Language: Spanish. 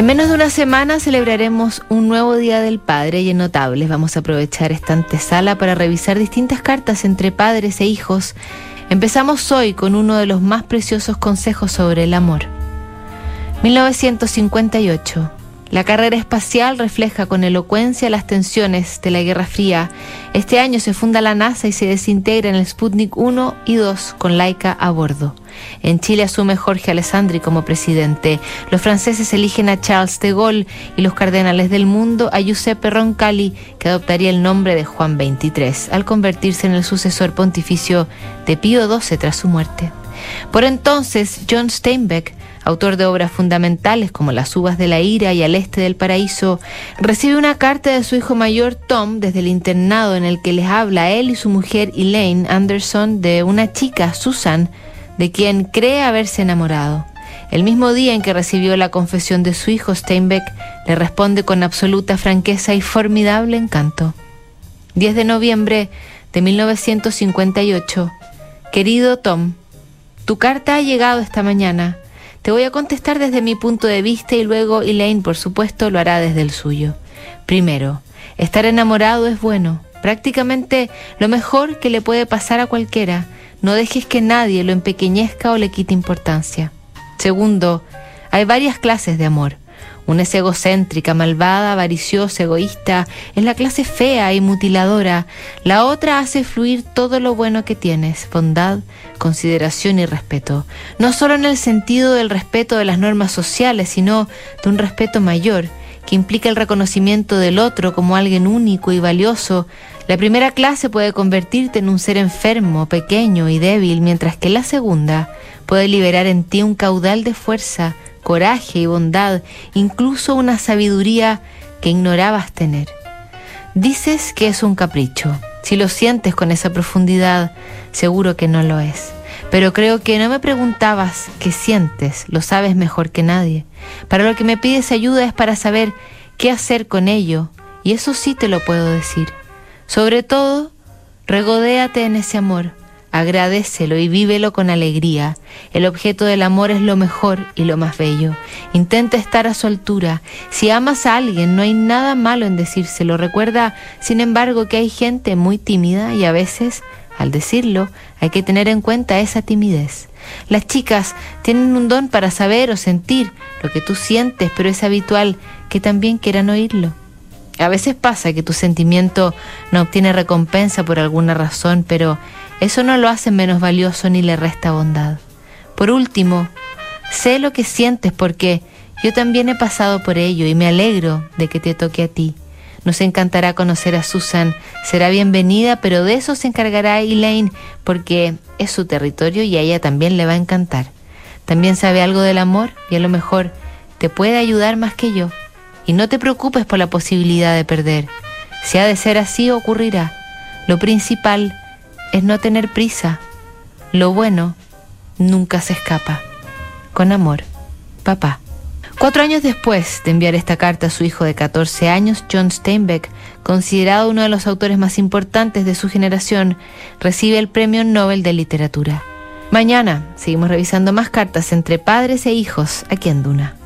En menos de una semana celebraremos un nuevo Día del Padre y en Notables vamos a aprovechar esta antesala para revisar distintas cartas entre padres e hijos. Empezamos hoy con uno de los más preciosos consejos sobre el amor. 1958. La carrera espacial refleja con elocuencia las tensiones de la Guerra Fría. Este año se funda la NASA y se desintegra en el Sputnik 1 y 2 con Laika a bordo. En Chile asume Jorge Alessandri como presidente. Los franceses eligen a Charles de Gaulle y los cardenales del mundo a Giuseppe Roncalli, que adoptaría el nombre de Juan XXIII al convertirse en el sucesor pontificio de Pío XII tras su muerte. Por entonces, John Steinbeck autor de obras fundamentales como Las uvas de la ira y Al este del paraíso, recibe una carta de su hijo mayor Tom desde el internado en el que les habla él y su mujer Elaine Anderson de una chica, Susan, de quien cree haberse enamorado. El mismo día en que recibió la confesión de su hijo, Steinbeck le responde con absoluta franqueza y formidable encanto. 10 de noviembre de 1958. Querido Tom, tu carta ha llegado esta mañana. Te voy a contestar desde mi punto de vista y luego Elaine, por supuesto, lo hará desde el suyo. Primero, estar enamorado es bueno, prácticamente lo mejor que le puede pasar a cualquiera. No dejes que nadie lo empequeñezca o le quite importancia. Segundo, hay varias clases de amor. Una es egocéntrica, malvada, avariciosa, egoísta, es la clase fea y mutiladora. La otra hace fluir todo lo bueno que tienes, bondad, consideración y respeto. No solo en el sentido del respeto de las normas sociales, sino de un respeto mayor, que implica el reconocimiento del otro como alguien único y valioso. La primera clase puede convertirte en un ser enfermo, pequeño y débil, mientras que la segunda puede liberar en ti un caudal de fuerza, coraje y bondad, incluso una sabiduría que ignorabas tener. Dices que es un capricho. Si lo sientes con esa profundidad, seguro que no lo es. Pero creo que no me preguntabas qué sientes, lo sabes mejor que nadie. Para lo que me pides ayuda es para saber qué hacer con ello, y eso sí te lo puedo decir. Sobre todo, regodéate en ese amor, Agradecelo y vívelo con alegría. El objeto del amor es lo mejor y lo más bello. Intenta estar a su altura. Si amas a alguien, no hay nada malo en decírselo. Recuerda, sin embargo, que hay gente muy tímida y a veces, al decirlo, hay que tener en cuenta esa timidez. Las chicas tienen un don para saber o sentir lo que tú sientes, pero es habitual que también quieran oírlo. A veces pasa que tu sentimiento no obtiene recompensa por alguna razón, pero eso no lo hace menos valioso ni le resta bondad. Por último, sé lo que sientes porque yo también he pasado por ello y me alegro de que te toque a ti. Nos encantará conocer a Susan, será bienvenida, pero de eso se encargará Elaine porque es su territorio y a ella también le va a encantar. También sabe algo del amor y a lo mejor te puede ayudar más que yo. Y no te preocupes por la posibilidad de perder. Si ha de ser así, ocurrirá. Lo principal es no tener prisa. Lo bueno nunca se escapa. Con amor, papá. Cuatro años después de enviar esta carta a su hijo de 14 años, John Steinbeck, considerado uno de los autores más importantes de su generación, recibe el Premio Nobel de Literatura. Mañana seguimos revisando más cartas entre padres e hijos aquí en Duna.